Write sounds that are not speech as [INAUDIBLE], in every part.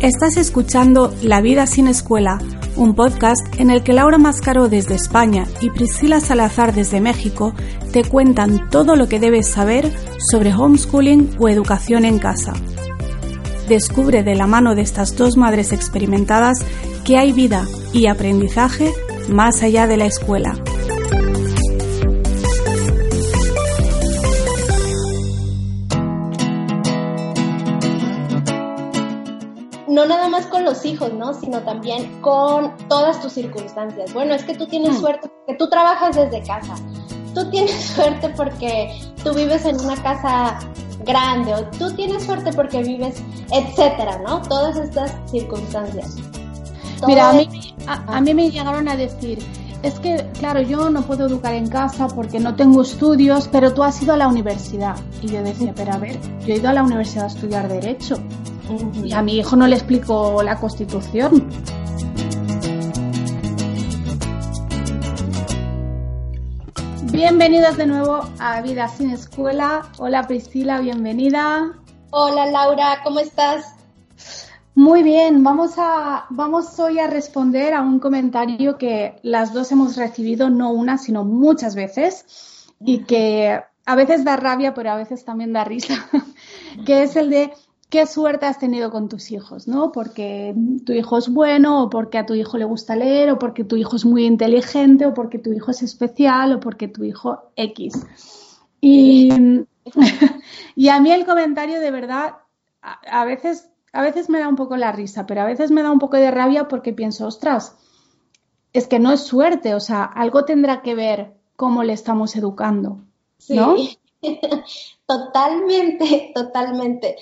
Estás escuchando La vida sin escuela, un podcast en el que Laura Mascaro desde España y Priscila Salazar desde México te cuentan todo lo que debes saber sobre homeschooling o educación en casa. Descubre de la mano de estas dos madres experimentadas que hay vida y aprendizaje más allá de la escuela. Más con los hijos, ¿no? Sino también con todas tus circunstancias. Bueno, es que tú tienes Hmm. suerte porque tú trabajas desde casa. Tú tienes [LAUGHS] suerte porque tú vives en una casa grande o tú tienes suerte porque vives, etcétera, ¿no? Todas estas circunstancias. Mira, a Todo mí, a, a mí me llegaron a decir, es que, claro, yo no puedo educar en casa porque no tengo estudios, pero tú has ido a la universidad. Y yo decía, pero a ver, yo he ido a la universidad a estudiar Derecho. Y a mi hijo no le explico la Constitución. Bienvenidos de nuevo a Vida sin Escuela. Hola Priscila, bienvenida. Hola Laura, ¿cómo estás? Muy bien, vamos a vamos hoy a responder a un comentario que las dos hemos recibido no una, sino muchas veces y que a veces da rabia, pero a veces también da risa, [LAUGHS] que es el de qué suerte has tenido con tus hijos, ¿no? Porque tu hijo es bueno o porque a tu hijo le gusta leer o porque tu hijo es muy inteligente o porque tu hijo es especial o porque tu hijo X. Y, [LAUGHS] y a mí el comentario de verdad a, a veces a veces me da un poco la risa, pero a veces me da un poco de rabia porque pienso, ostras, es que no es suerte, o sea, algo tendrá que ver cómo le estamos educando, ¿no? Sí. [LAUGHS] totalmente, totalmente.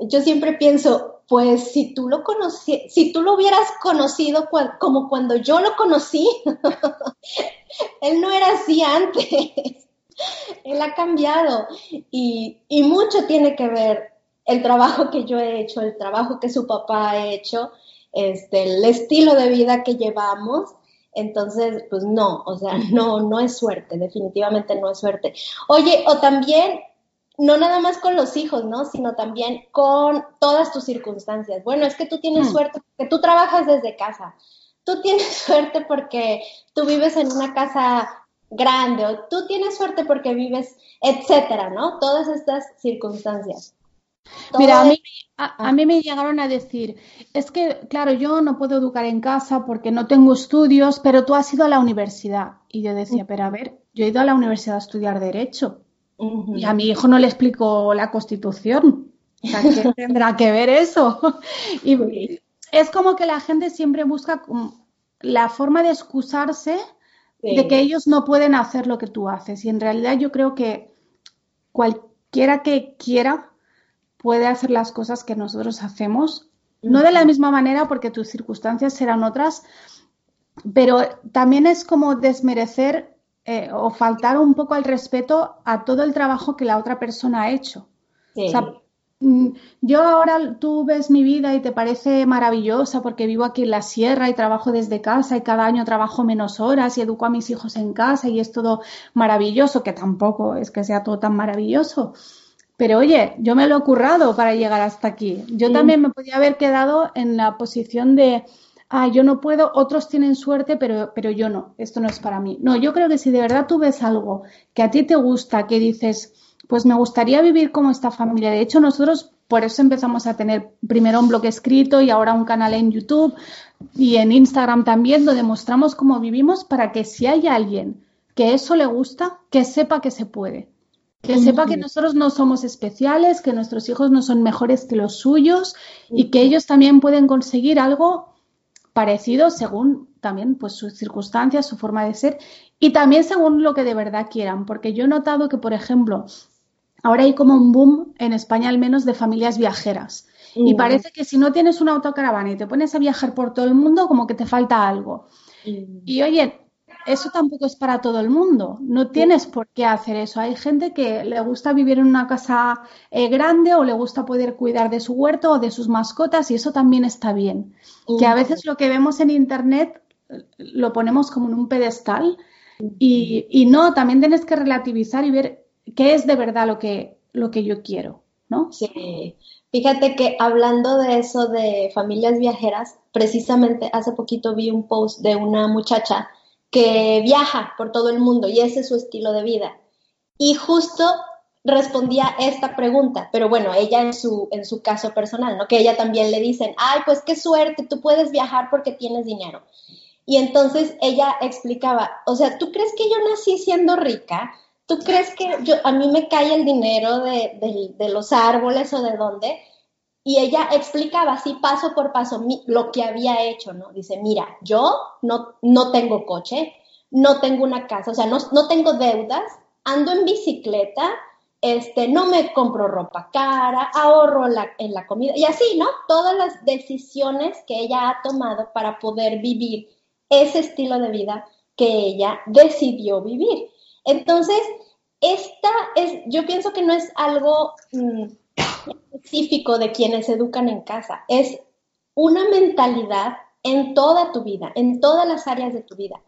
Yo siempre pienso, pues si tú lo conocí, si tú lo hubieras conocido como cuando yo lo conocí, [LAUGHS] él no era así antes. [LAUGHS] Él ha cambiado y, y mucho tiene que ver el trabajo que yo he hecho, el trabajo que su papá ha hecho, este, el estilo de vida que llevamos. Entonces, pues no, o sea, no, no es suerte, definitivamente no es suerte. Oye, o también, no nada más con los hijos, ¿no? Sino también con todas tus circunstancias. Bueno, es que tú tienes Hmm. suerte porque tú trabajas desde casa. Tú tienes [LAUGHS] suerte porque tú vives en una casa grande o tú tienes suerte porque vives, etcétera, ¿no? Todas estas circunstancias. Todo Mira, a mí, a, a mí me llegaron a decir, es que, claro, yo no puedo educar en casa porque no tengo estudios, pero tú has ido a la universidad. Y yo decía, pero a ver, yo he ido a la universidad a estudiar Derecho. Y a mi hijo no le explico la Constitución. O sea, ¿qué [LAUGHS] tendrá que ver eso? Y es como que la gente siempre busca la forma de excusarse Sí. de que ellos no pueden hacer lo que tú haces. Y en realidad yo creo que cualquiera que quiera puede hacer las cosas que nosotros hacemos. No de la misma manera porque tus circunstancias serán otras, pero también es como desmerecer eh, o faltar un poco al respeto a todo el trabajo que la otra persona ha hecho. Sí. O sea, mm, yo ahora tú ves mi vida y te parece maravillosa porque vivo aquí en la sierra y trabajo desde casa y cada año trabajo menos horas y educo a mis hijos en casa y es todo maravilloso, que tampoco es que sea todo tan maravilloso. Pero oye, yo me lo he currado para llegar hasta aquí. Yo también me podía haber quedado en la posición de, ah, yo no puedo, otros tienen suerte, pero, pero yo no, esto no es para mí. No, yo creo que si de verdad tú ves algo que a ti te gusta, que dices, pues me gustaría vivir como esta familia. De hecho, nosotros por eso empezamos a tener primero un blog escrito y ahora un canal en YouTube y en Instagram también, donde mostramos cómo vivimos para que si hay alguien que eso le gusta, que sepa que se puede. Que sepa que nosotros no somos especiales, que nuestros hijos no son mejores que los suyos y que ellos también pueden conseguir algo parecido según también pues sus circunstancias, su forma de ser y también según lo que de verdad quieran, porque yo he notado que por ejemplo, ahora hay como un boom en España al menos de familias viajeras y Mm. parece que si no tienes una autocaravana y te pones a viajar por todo el mundo como que te falta algo. Mm. Y oye, eso tampoco es para todo el mundo. No tienes por qué hacer eso. Hay gente que le gusta vivir en una casa eh, grande o le gusta poder cuidar de su huerto o de sus mascotas y eso también está bien. Que a veces lo que vemos en internet eh, lo ponemos como en un pedestal y, y no, también tienes que relativizar y ver qué es de verdad lo que, lo que yo quiero. ¿no? Sí. Fíjate que hablando de eso de familias viajeras, precisamente hace poquito vi un post de una muchacha que viaja por todo el mundo y ese es su estilo de vida. Y justo respondía esta pregunta, pero bueno, ella en su, en su caso personal, ¿no? Que ella también le dicen, ay, pues qué suerte, tú puedes viajar porque tienes dinero. Y entonces ella explicaba, o sea, ¿tú crees que yo nací siendo rica? ¿Tú crees que yo, a mí me cae el dinero de, de los árboles o de dónde? Y ella explicaba así paso por paso lo que había hecho, ¿no? Dice, mira, yo no, no tengo coche, no tengo una casa, o sea, no, no tengo deudas, ando en bicicleta, este, no me compro ropa cara, ahorro en la comida y así, ¿no? Todas las decisiones que ella ha tomado para poder vivir ese estilo de vida que ella decidió vivir. Entonces, esta es, yo pienso que no es algo mm, específico de quienes educan en casa, es una mentalidad en toda tu vida, en todas las áreas de tu vida.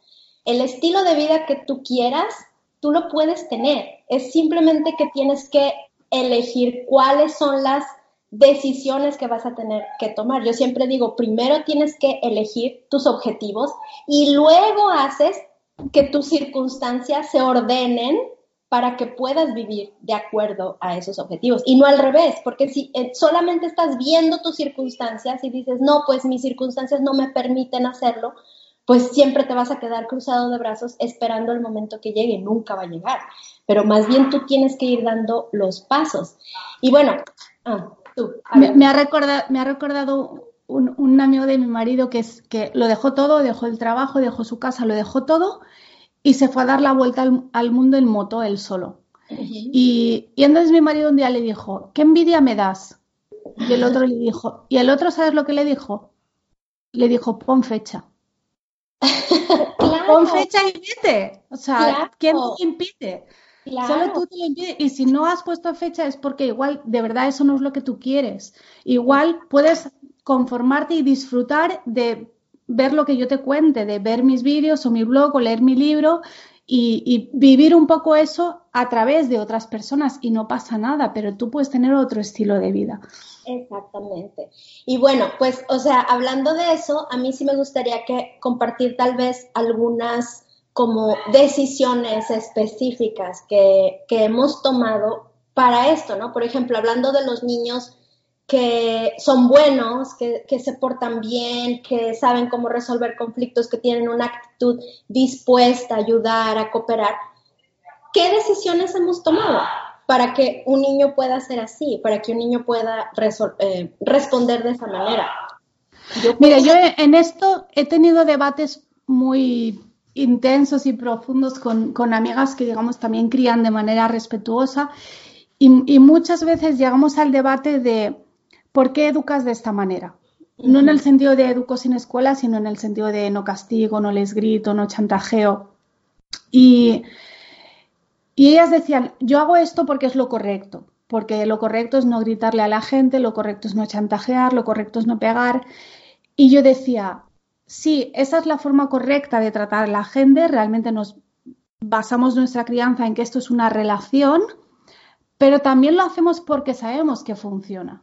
El estilo de vida que tú quieras tú lo puedes tener. Es simplemente que tienes que elegir cuáles son las decisiones que vas a tener que tomar. Yo siempre digo, primero tienes que elegir tus objetivos y luego haces que tus circunstancias se ordenen para que puedas vivir de acuerdo a esos objetivos y no al revés, porque si eh, solamente estás viendo tus circunstancias y dices, no, pues mis circunstancias no me permiten hacerlo, pues siempre te vas a quedar cruzado de brazos esperando el momento que llegue, nunca va a llegar, pero más bien tú tienes que ir dando los pasos. Y bueno, ah, tú. Me, ha recordado, me ha recordado un, amigo de mi marido que, es, que lo dejó todo, dejó el trabajo, dejó su casa, lo dejó todo y se fue a dar la vuelta al, mundo en moto él solo. y, y entonces mi marido un día le dijo, ¿qué envidia me das? Y el otro le dijo, y el otro, ¿sabes lo que le dijo? Le dijo, pon fecha. [LAUGHS] Con fecha y vete. O sea, ¿quién te impide? Solo tú te lo impides. Y si no has puesto fecha es porque igual de verdad eso no es lo que tú quieres. Igual puedes conformarte y disfrutar de ver lo que yo te cuente, de ver mis vídeos o mi blog o leer mi libro y, vivir un poco eso a través de otras personas y no pasa nada, pero tú puedes tener otro estilo de vida. Exactamente. Y bueno, pues, o sea, hablando de eso, a mí sí me gustaría que compartir tal vez algunas como decisiones específicas que, que hemos tomado para esto, ¿no? Por ejemplo, hablando de los niños que son buenos, que, se portan bien, que saben cómo resolver conflictos, que tienen una actitud dispuesta a ayudar, a cooperar. ¿Qué decisiones hemos tomado para que un niño pueda ser así, para que un niño pueda eh, responder de esa manera? Mira, yo en esto he tenido debates muy intensos y profundos con, amigas que, digamos, también crían de manera respetuosa y muchas veces llegamos al debate de ¿por qué educas de esta manera? No en el sentido de educo sin escuela, sino en el sentido de no castigo, no les grito, no chantajeo. Y, y ellas decían, yo hago esto porque es lo correcto, porque lo correcto es no gritarle a la gente, lo correcto es no chantajear, lo correcto es no pegar. Y yo decía, sí, esa es la forma correcta de tratar a la gente, realmente nos basamos nuestra crianza en que esto es una relación, pero también lo hacemos porque sabemos que funciona.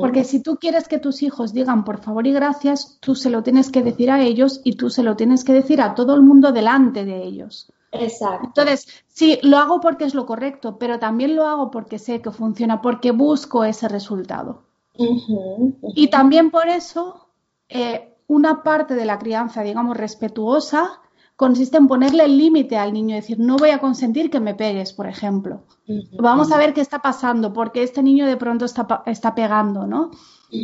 Porque si tú quieres que tus hijos digan por favor y gracias, tú se lo tienes que decir a ellos y tú se lo tienes que decir a todo el mundo delante de ellos. Exacto. Entonces, sí, lo hago porque es lo correcto, pero también lo hago porque sé que funciona, porque busco ese resultado. Y también por eso, eh, una parte de la crianza, digamos, respetuosa, consiste en ponerle el límite al niño, decir, no voy a consentir que me pegues, por ejemplo. Vamos a ver qué está pasando, porque este niño de pronto está, está pegando, ¿no?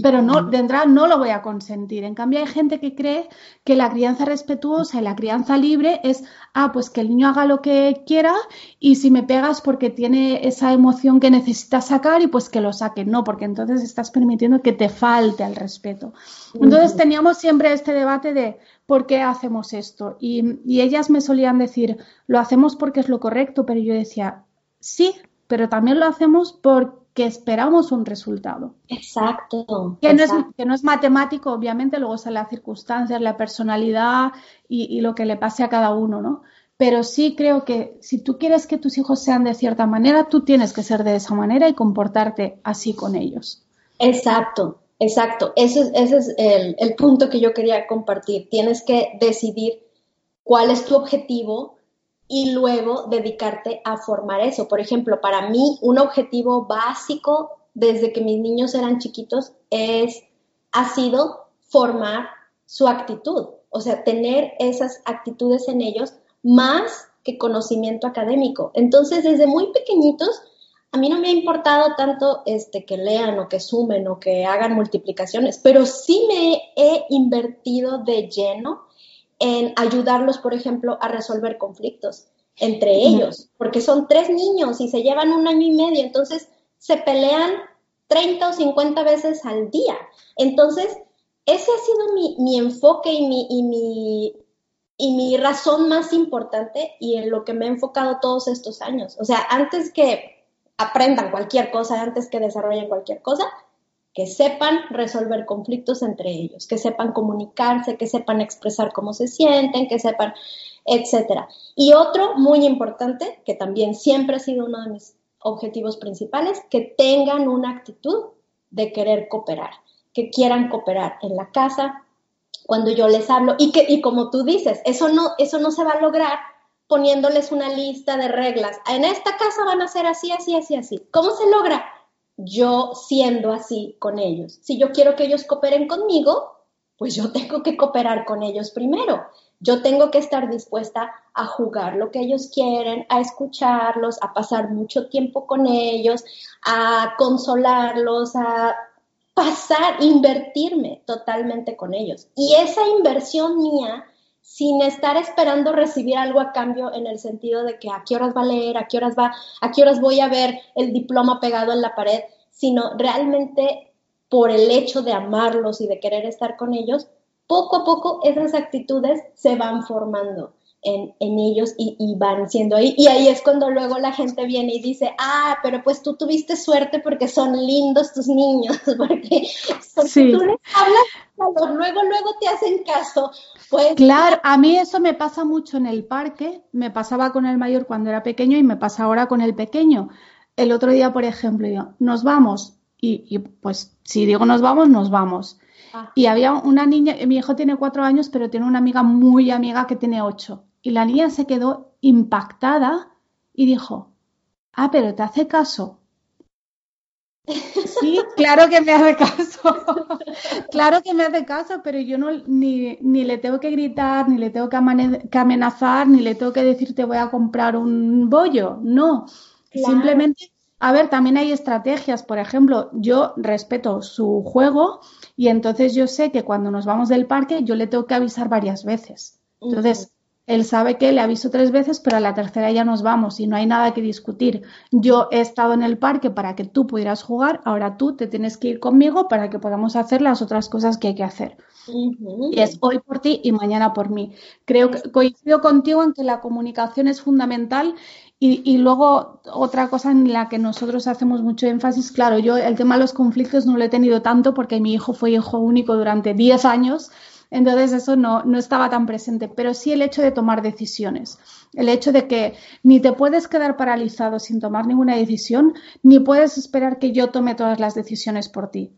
Pero no, de entrada no lo voy a consentir. En cambio, hay gente que cree que la crianza respetuosa y la crianza libre es, ah, pues que el niño haga lo que quiera y si me pegas porque tiene esa emoción que necesita sacar y pues que lo saque. No, porque entonces estás permitiendo que te falte el respeto. Entonces teníamos siempre este debate de, ¿por qué hacemos esto? Y, ellas me solían decir, lo hacemos porque es lo correcto, pero yo decía, sí, pero también lo hacemos porque esperamos un resultado. Exacto. Que, No, es, que no es matemático, obviamente, luego son las circunstancias, la personalidad y, lo que le pase a cada uno, ¿no? pero sí creo que si tú quieres que tus hijos sean de cierta manera, tú tienes que ser de esa manera y comportarte así con ellos. Exacto, exacto. Ese, ese es el, el punto que yo quería compartir. Tienes que decidir cuál es tu objetivo y luego dedicarte a formar eso. Por ejemplo, para mí un objetivo básico desde que mis niños eran chiquitos es, ha sido formar su actitud, o sea, tener esas actitudes en ellos más que conocimiento académico. Entonces, desde muy pequeñitos, a mí no me ha importado tanto este, que lean o que sumen o que hagan multiplicaciones, pero sí me he invertido de lleno en ayudarlos, por ejemplo, a resolver conflictos entre ellos, porque son tres niños y se llevan un año y medio, entonces se pelean 30 o 50 veces al día. Entonces, ese ha sido mi, enfoque y mi, y mi, y mi razón más importante y en lo que me he enfocado todos estos años. O sea, antes que aprendan cualquier cosa, antes que desarrollen cualquier cosa, que sepan resolver conflictos entre ellos, que sepan comunicarse, que sepan expresar cómo se sienten, que sepan, etcétera. Y otro muy importante, que también siempre ha sido uno de mis objetivos principales, que tengan una actitud de querer cooperar, que quieran cooperar en la casa, cuando yo les hablo y que y como tú dices, eso no eso no se va a lograr poniéndoles una lista de reglas. En esta casa van a ser así, así, así, así. ¿Cómo se logra? Yo siendo así con ellos. Si yo quiero que ellos cooperen conmigo, pues yo tengo que cooperar con ellos primero. Yo tengo que estar dispuesta a jugar lo que ellos quieren, a escucharlos, a pasar mucho tiempo con ellos, a consolarlos, a pasar, invertirme totalmente con ellos. Y esa inversión mía, sin estar esperando recibir algo a cambio en el sentido de que a qué horas va a leer, a qué horas va, a qué horas voy a ver el diploma pegado en la pared, sino realmente por el hecho de amarlos y de querer estar con ellos, poco a poco esas actitudes se van formando en, ellos y, van siendo ahí. Y ahí es cuando luego la gente viene y dice, ah, pero pues tú tuviste suerte porque son lindos tus niños, [LAUGHS] porque, tú les hablas, luego, luego te hacen caso. Pues, claro, a mí eso me pasa mucho en el parque, me pasaba con el mayor cuando era pequeño y me pasa ahora con el pequeño. El otro día, por ejemplo, yo, nos vamos. Y, y pues si digo nos vamos, nos vamos. Ah. Y había una niña, mi hijo tiene cuatro años, pero tiene una amiga muy amiga que tiene ocho. Y la niña se quedó impactada y dijo, ah, pero te hace caso. [LAUGHS] Sí, claro que me hace caso. [LAUGHS] claro que me hace caso, pero yo no ni, ni le tengo que gritar, ni le tengo que, amenazar, ni le tengo que decir te voy a comprar un bollo. No. Simplemente, a ver, también hay estrategias. Por ejemplo, yo respeto su juego y entonces yo sé que cuando nos vamos del parque yo le tengo que avisar varias veces. Entonces, él sabe que le aviso tres veces, pero a la tercera ya nos vamos y no hay nada que discutir. Yo he estado en el parque para que tú pudieras jugar, ahora tú te tienes que ir conmigo para que podamos hacer las otras cosas que hay que hacer. Y es hoy por ti y mañana por mí. Creo que coincido contigo en que la comunicación es fundamental y, y, luego otra cosa en la que nosotros hacemos mucho énfasis, claro, yo el tema de los conflictos no lo he tenido tanto porque mi hijo fue hijo único durante 10 años, entonces eso no, no estaba tan presente, pero sí el hecho de tomar decisiones, el hecho de que ni te puedes quedar paralizado sin tomar ninguna decisión, ni puedes esperar que yo tome todas las decisiones por ti.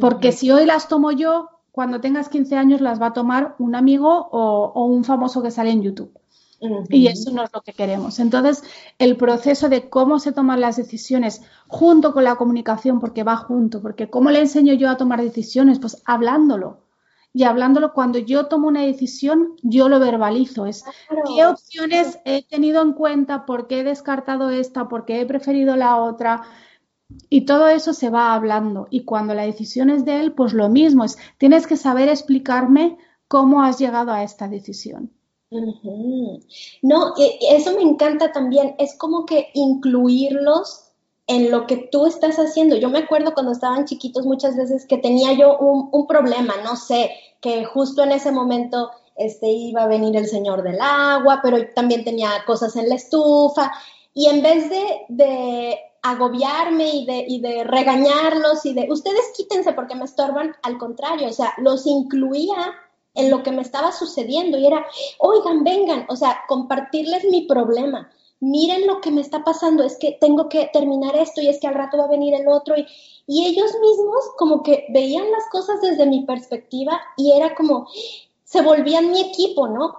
Porque si hoy las tomo yo, cuando tengas 15 años las va a tomar un amigo o, un famoso que sale en YouTube. Y eso no es lo que queremos. Entonces, el proceso de cómo se toman las decisiones junto con la comunicación, porque va junto, porque ¿cómo le enseño yo a tomar decisiones? Pues hablándolo y hablándolo cuando yo tomo una decisión, yo lo verbalizo. Es qué opciones he tenido en cuenta, por qué he descartado esta, por qué he preferido la otra. Y todo eso se va hablando. Y cuando la decisión es de él, pues lo mismo es, tienes que saber explicarme cómo has llegado a esta decisión. No, eso me encanta también. Es como que incluirlos en lo que tú estás haciendo. Yo me acuerdo cuando estaban chiquitos muchas veces que tenía yo un, problema, no sé, que justo en ese momento este, iba a venir el señor del agua, pero también tenía cosas en la estufa. Y en vez de, agobiarme y de, y de regañarlos y de, ustedes quítense porque me estorban, al contrario, o sea, los incluía en lo que me estaba sucediendo y era, oigan, vengan, o sea, compartirles mi problema. Miren lo que me está pasando, es que tengo que terminar esto y es que al rato va a venir el otro y, y ellos mismos como que veían las cosas desde mi perspectiva y era como, se volvían mi equipo, ¿no?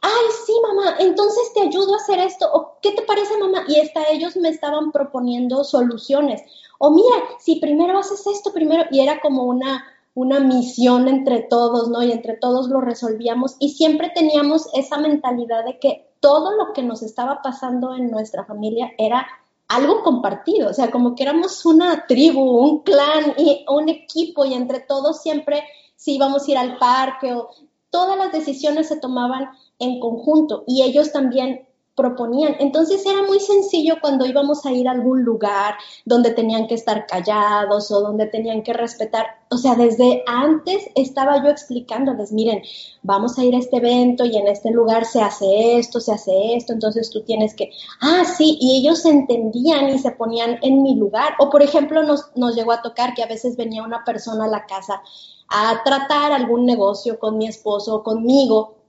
Ay, sí, mamá, entonces te ayudo a hacer esto, o ¿qué te parece, mamá? Y hasta ellos me estaban proponiendo soluciones. O mira, si primero haces esto, primero, y era como una, una misión entre todos, ¿no? Y entre todos lo resolvíamos y siempre teníamos esa mentalidad de que todo lo que nos estaba pasando en nuestra familia era algo compartido, o sea, como que éramos una tribu, un clan y un equipo y entre todos siempre si íbamos a ir al parque o todas las decisiones se tomaban en conjunto y ellos también proponían. Entonces era muy sencillo cuando íbamos a ir a algún lugar donde tenían que estar callados o donde tenían que respetar. O sea, desde antes estaba yo explicándoles, miren, vamos a ir a este evento y en este lugar se hace esto, se hace esto, entonces tú tienes que, ah, sí, y ellos entendían y se ponían en mi lugar. O por ejemplo, nos, nos llegó a tocar que a veces venía una persona a la casa a tratar algún negocio con mi esposo o conmigo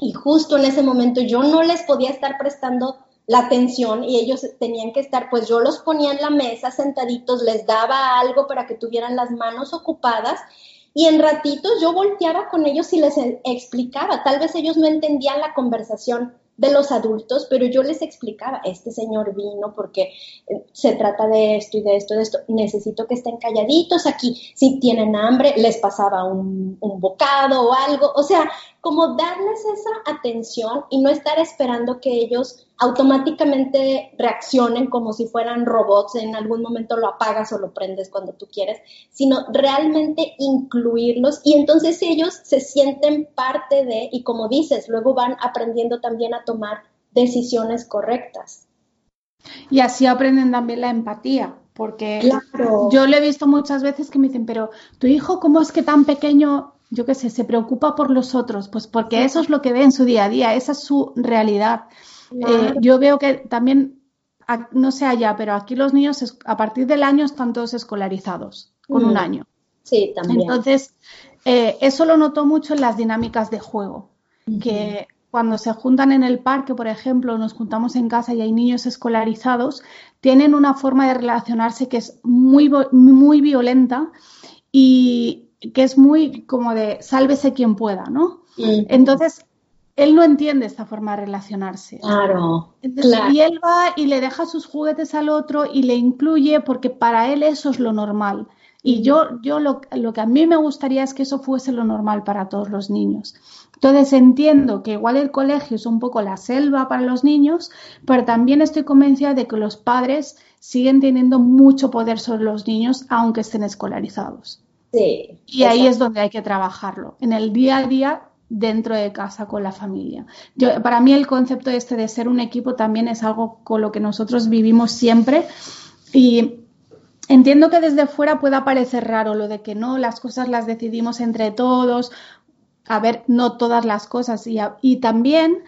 y justo en ese momento yo no les podía estar prestando la atención y ellos tenían que estar, pues yo los ponía en la mesa sentaditos, les daba algo para que tuvieran las manos ocupadas y en ratitos yo volteaba con ellos y les explicaba, tal vez ellos no entendían la conversación de los adultos, pero yo les explicaba, este señor vino porque eh, se trata de esto y de esto, de esto, necesito que estén calladitos aquí, si tienen hambre, les pasaba un, un bocado o algo, o sea, como darles esa atención y no estar esperando que ellos automáticamente reaccionen como si fueran robots, en algún momento lo apagas o lo prendes cuando tú quieres, sino realmente incluirlos y entonces ellos se sienten parte de, y como dices, luego van aprendiendo también a tomar decisiones correctas. Y así aprenden también la empatía, porque yo le he visto muchas veces que me dicen, pero tu hijo, ¿cómo es que tan pequeño, yo qué sé, se preocupa por los otros? Pues porque eso es lo que ve en su día a día, esa es su realidad. Eh, yo veo que también, no sé allá, pero aquí los niños a partir del año están todos escolarizados, con un mm. año. Sí, también. Entonces, eh, eso lo noto mucho en las dinámicas de juego, que cuando se juntan en el parque, por ejemplo, nos juntamos en casa y hay niños escolarizados, tienen una forma de relacionarse que es muy, muy violenta y que es muy como de sálvese quien pueda, ¿no? Entonces, él no entiende esta forma de relacionarse. Claro, Y él va y le deja sus juguetes al otro y le incluye porque para él eso es lo normal. Y yo, yo lo, lo, que a mí me gustaría es que eso fuese lo normal para todos los niños. Entonces entiendo que igual el colegio es un poco la selva para los niños, pero también estoy convencida de que los padres siguen teniendo mucho poder sobre los niños aunque estén escolarizados. Sí, y ahí es donde hay que trabajarlo. En el día a día dentro de casa con la familia. Yo, para mí el concepto este de ser un equipo también es algo con lo que nosotros vivimos siempre y entiendo que desde fuera pueda parecer raro lo de que no, las cosas las decidimos entre todos, a ver, no todas las cosas y, y también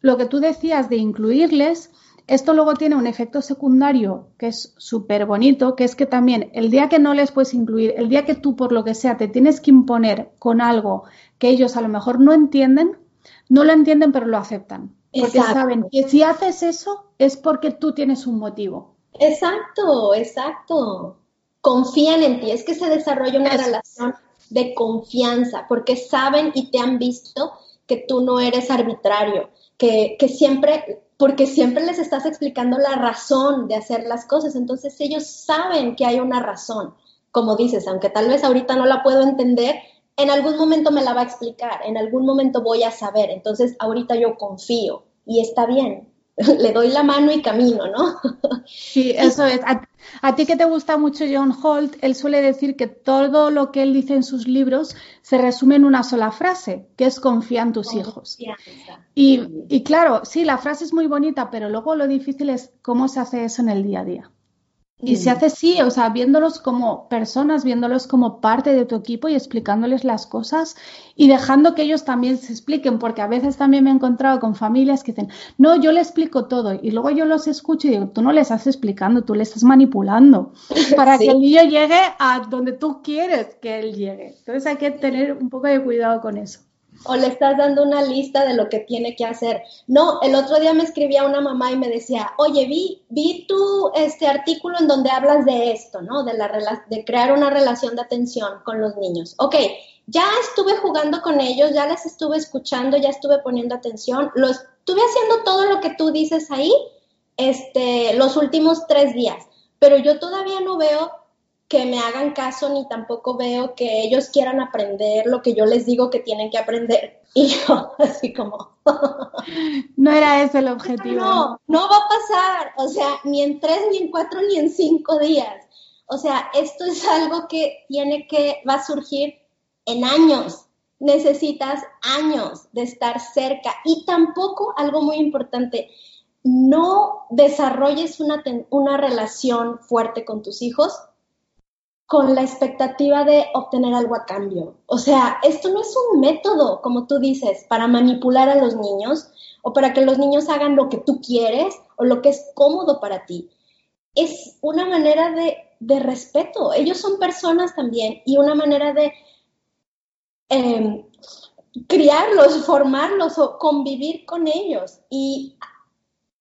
lo que tú decías de incluirles, esto luego tiene un efecto secundario que es súper bonito, que es que también el día que no les puedes incluir, el día que tú por lo que sea te tienes que imponer con algo que ellos a lo mejor no entienden, no lo entienden pero lo aceptan. Porque saben que si haces eso es porque tú tienes un motivo. Exacto, exacto. Confían en ti, es que se desarrolla una relación de confianza porque saben y te han visto que tú no eres arbitrario, que, que siempre porque siempre les estás explicando la razón de hacer las cosas, entonces ellos saben que hay una razón, como dices, aunque tal vez ahorita no la puedo entender, en algún momento me la va a explicar, en algún momento voy a saber, entonces ahorita yo confío y está bien, [LAUGHS] le doy la mano y camino, ¿no? Sí, [LAUGHS] eso es. A, ti que te gusta mucho John Holt, él suele decir que todo lo que él dice en sus libros se resume en una sola frase, que es confía en tus hijos. Y, y claro, sí, la frase es muy bonita, pero luego lo difícil es cómo se hace eso en el día a día. Y se mm. hace sí, o sea, viéndolos como personas, viéndolos como parte de tu equipo y explicándoles las cosas y dejando que ellos también se expliquen, porque a veces también me he encontrado con familias que dicen, no, yo le explico todo y luego yo los escucho y digo, tú no le estás explicando, tú le estás manipulando [LAUGHS] para que el niño llegue a donde tú quieres que él llegue. Entonces hay que tener un poco de cuidado con eso. O le estás dando una lista de lo que tiene que hacer. No, el otro día me escribía una mamá y me decía, oye, vi, vi tu este artículo en donde hablas de esto, ¿no? De, la, de crear una relación de atención con los niños. Ok, ya estuve jugando con ellos, ya les estuve escuchando, ya estuve poniendo atención, lo estuve haciendo todo lo que tú dices ahí, este, los últimos tres días, pero yo todavía no veo que me hagan caso ni tampoco veo que ellos quieran aprender lo que yo les digo que tienen que aprender. [LAUGHS] Y yo, así como... [LAUGHS] no era ese el objetivo. No, no va a pasar, o sea, ni en tres, ni en cuatro, ni en cinco días. O sea, esto es algo que tiene que, va a surgir en años. Necesitas años de estar cerca. Y tampoco, algo muy importante, no desarrolles una, una relación fuerte con tus hijos con la expectativa de obtener algo a cambio. O sea, esto no es un método, como tú dices, para manipular a los niños o para que los niños hagan lo que tú quieres o lo que es cómodo para ti. Es una manera de, respeto. Ellos son personas también y una manera de em, criarlos, formarlos o convivir con ellos. Y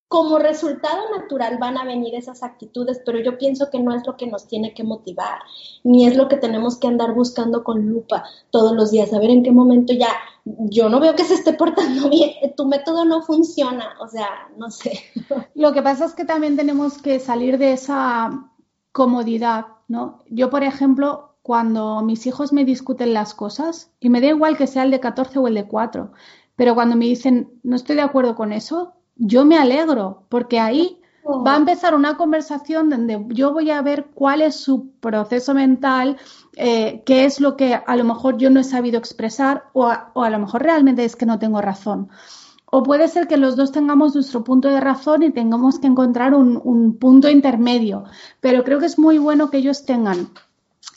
como resultado natural van a venir esas actitudes, pero yo pienso que no es lo que nos tiene que motivar, ni es lo que tenemos que andar buscando con lupa todos los días, a ver en qué momento ya, yo no veo que se esté portando [LAUGHS] bien, tu método no funciona, o sea, no sé. [LAUGHS] Lo que pasa es que también tenemos que salir de esa comodidad, ¿no? Yo, por ejemplo, cuando mis hijos me discuten las cosas, y me da igual que sea el de 14 o el de 4, pero cuando me dicen, no estoy de acuerdo con eso, yo me alegro, porque ahí va a empezar una conversación donde yo voy a ver cuál es su proceso mental, eh, qué es lo que a lo mejor yo no he sabido expresar o a, lo mejor realmente es que no tengo razón. O puede ser que los dos tengamos nuestro punto de razón y tengamos que encontrar un, un punto intermedio. Pero creo que es muy bueno que ellos tengan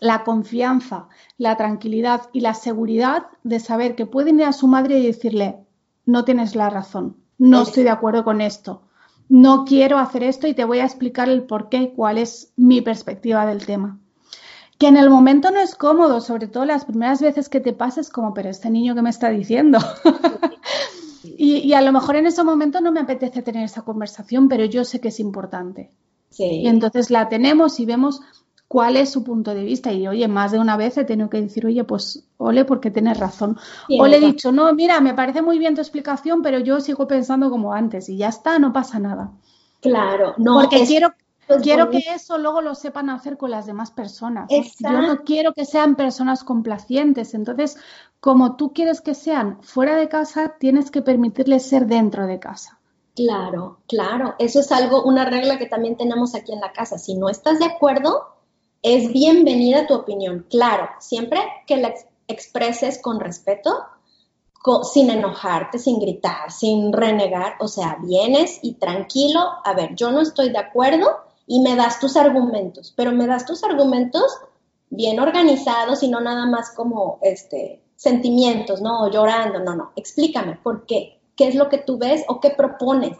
la confianza, la tranquilidad y la seguridad de saber que pueden ir a su madre y decirle, no tienes la razón, no estoy de acuerdo con esto, no quiero hacer esto y te voy a explicar el por qué, cuál es mi perspectiva del tema. Que en el momento no es cómodo, sobre todo las primeras veces que te pases como, pero este niño que me está diciendo. [LAUGHS] y, a lo mejor en ese momento no me apetece tener esa conversación, pero yo sé que es importante. Y entonces la tenemos y vemos cuál es su punto de vista. Y oye, más de una vez he tenido que decir, oye, pues ole, porque tienes razón. o le he dicho, no, mira, me parece muy bien tu explicación, pero yo sigo pensando como antes y ya está, no pasa nada. Claro, no. Porque quiero, quiero que eso luego lo sepan hacer con las demás personas. Yo no quiero que sean personas complacientes. Entonces, como tú quieres que sean fuera de casa, tienes que permitirles ser dentro de casa. Claro, claro. Eso es algo, una regla que también tenemos aquí en la casa. Si no estás de acuerdo, es bienvenida tu opinión, claro, siempre que la expreses con respeto, sin enojarte, sin gritar, sin renegar, o sea, vienes y tranquilo, a ver, yo no estoy de acuerdo y me das tus argumentos, pero me das tus argumentos bien organizados y no nada más como este sentimientos, ¿no? Llorando, no, no, explícame por qué, qué es lo que tú ves o qué propones.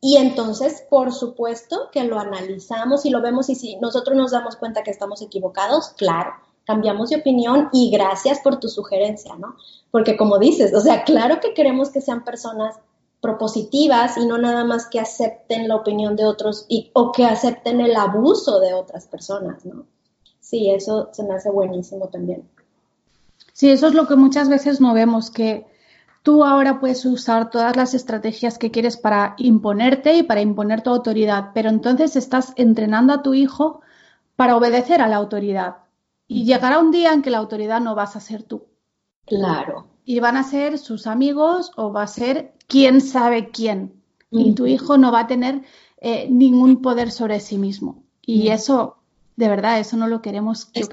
Y entonces, por supuesto que lo analizamos y lo vemos y si nosotros nos damos cuenta que estamos equivocados, claro, cambiamos de opinión y gracias por tu sugerencia, ¿no? Porque como dices, o sea, claro que queremos que sean personas propositivas y no nada más que acepten la opinión de otros y, o que acepten el abuso de otras personas, ¿no? Sí, eso se me hace buenísimo también. Sí, eso es lo que muchas veces no vemos, que tú ahora puedes usar todas las estrategias que quieres para imponerte y para imponer tu autoridad, pero entonces estás entrenando a tu hijo para obedecer a la autoridad. Y llegará un día en que la autoridad no vas a ser tú. Claro. Y van a ser sus amigos o va a ser quién sabe quién. Y tu hijo no va a tener eh, ningún poder sobre sí mismo. Y eso, de verdad, eso no lo queremos que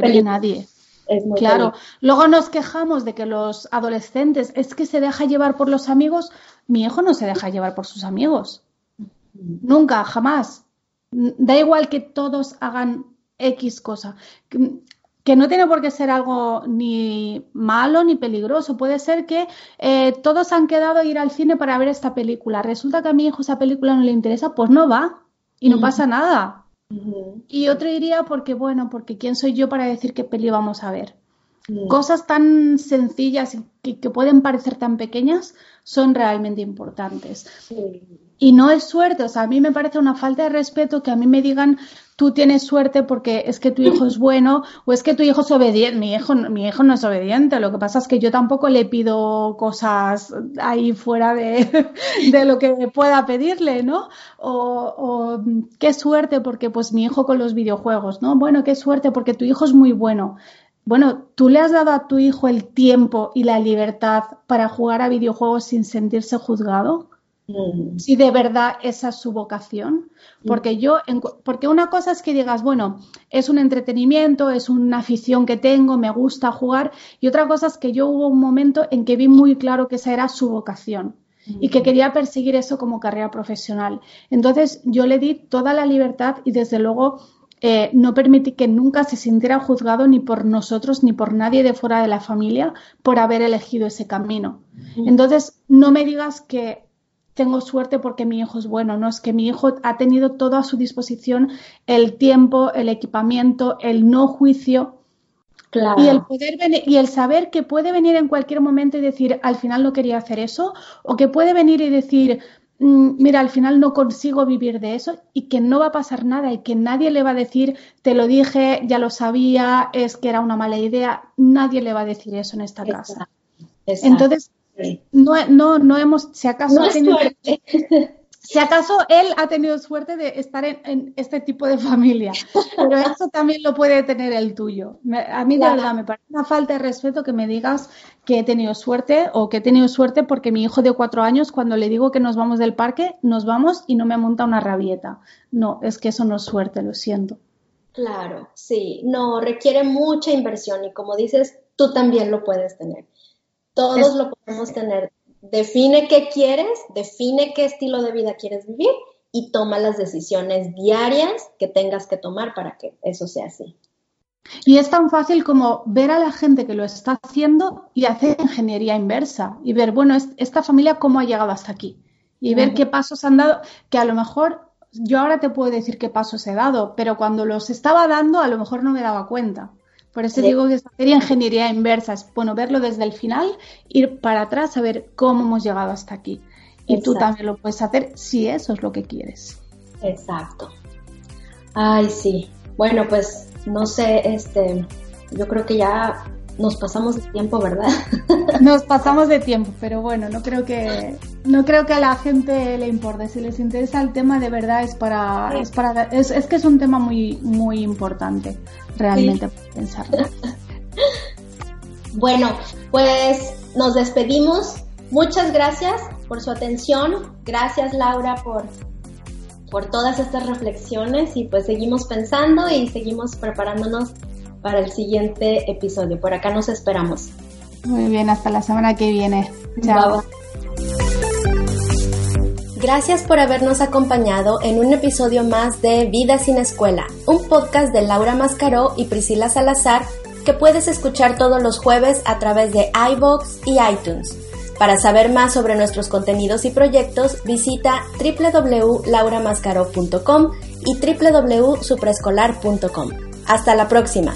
claro. Luego nos quejamos de que los adolescentes es que se deja llevar por los amigos. Mi hijo no se deja llevar por sus amigos. Nunca, jamás. Da igual que todos hagan X cosa. Que, no tiene por qué ser algo ni malo ni peligroso. Puede ser que eh, todos han quedado a ir al cine para ver esta película. Resulta que a mi hijo esa película no le interesa, pues no va. Y no pasa nada. Y otro diría porque, bueno, porque ¿quién soy yo para decir qué peli vamos a ver? Mm. Cosas tan sencillas y que, pueden parecer tan pequeñas son realmente importantes. Y no es suerte, o sea, a mí me parece una falta de respeto que a mí me digan tú tienes suerte porque es que tu hijo es bueno o es que tu hijo es obediente. Mi hijo, mi hijo no es obediente, lo que pasa es que yo tampoco le pido cosas ahí fuera de, [LAUGHS] de lo que pueda pedirle, ¿no? O, o, qué suerte porque pues mi hijo con los videojuegos, ¿no? Bueno, qué suerte porque tu hijo es muy bueno. Bueno, ¿tú le has dado a tu hijo el tiempo y la libertad para jugar a videojuegos sin sentirse juzgado? Mm. Si de verdad esa es su vocación. Mm. Porque yo, porque una cosa es que digas, bueno, es un entretenimiento, es una afición que tengo, me gusta jugar, y otra cosa es que yo hubo un momento en que vi muy claro que esa era su vocación y que mm. quería perseguir eso como carrera profesional. Entonces yo le di toda la libertad y desde luego eh, no permití que nunca se sintiera juzgado ni por nosotros ni por nadie de fuera de la familia por haber elegido ese camino. Entonces no me digas que tengo suerte porque mi hijo es bueno, no es que mi hijo ha tenido todo a su disposición el tiempo, el equipamiento, el no juicio. Y el poder y el saber que puede venir en cualquier momento y decir al final no quería hacer eso, o que puede venir y decir mm, mira, al final no consigo vivir de eso y que no va a pasar nada y que nadie le va a decir, te lo dije, ya lo sabía, es que era una mala idea. Nadie le va a decir eso en esta casa. Entonces, no, no, no hemos, si acaso, [LAUGHS] si acaso él ha tenido suerte de estar en, este tipo de familia, pero eso también lo puede tener el tuyo. a mí de verdad me parece una falta de respeto que me digas que he tenido suerte o que he tenido suerte porque mi hijo de cuatro años, cuando le digo que nos vamos del parque, nos vamos y no me monta una rabieta. No, es que eso no es suerte, lo siento. Claro, sí, no, requiere mucha inversión y como dices, tú también lo puedes tener. Todos lo podemos tener. Define qué quieres, define qué estilo de vida quieres vivir y toma las decisiones diarias que tengas que tomar para que eso sea así. Y es tan fácil como ver a la gente que lo está haciendo y hacer ingeniería inversa y ver, bueno, esta familia cómo ha llegado hasta aquí y ver qué pasos han dado, que a lo mejor yo ahora te puedo decir qué pasos he dado, pero cuando los estaba dando a lo mejor no me daba cuenta. Por eso digo que sería ingeniería inversa, es bueno verlo desde el final, ir para atrás a ver cómo hemos llegado hasta aquí. Y tú también lo puedes hacer si eso es lo que quieres. Exacto. Ay, sí. Bueno, pues no sé, este, yo creo que ya nos pasamos de tiempo, ¿verdad? [LAUGHS] Nos pasamos de tiempo, pero bueno, no creo que no creo que a la gente le importe. Si les interesa el tema, de verdad es para es para es, es que es un tema muy muy importante realmente pensarlo. [LAUGHS] bueno, pues nos despedimos. Muchas gracias por su atención. Gracias Laura por por todas estas reflexiones y pues seguimos pensando y seguimos preparándonos para el siguiente episodio. Por acá nos esperamos. Muy bien, hasta la semana que viene. Chao. Gracias por habernos acompañado en un episodio más de Vida sin Escuela, un podcast de Laura Mascaró y Priscila Salazar que puedes escuchar todos los jueves a través de iBox y iTunes. Para saber más sobre nuestros contenidos y proyectos, visita www.lauramascaro.com y www.supreescolar.com. Hasta la próxima.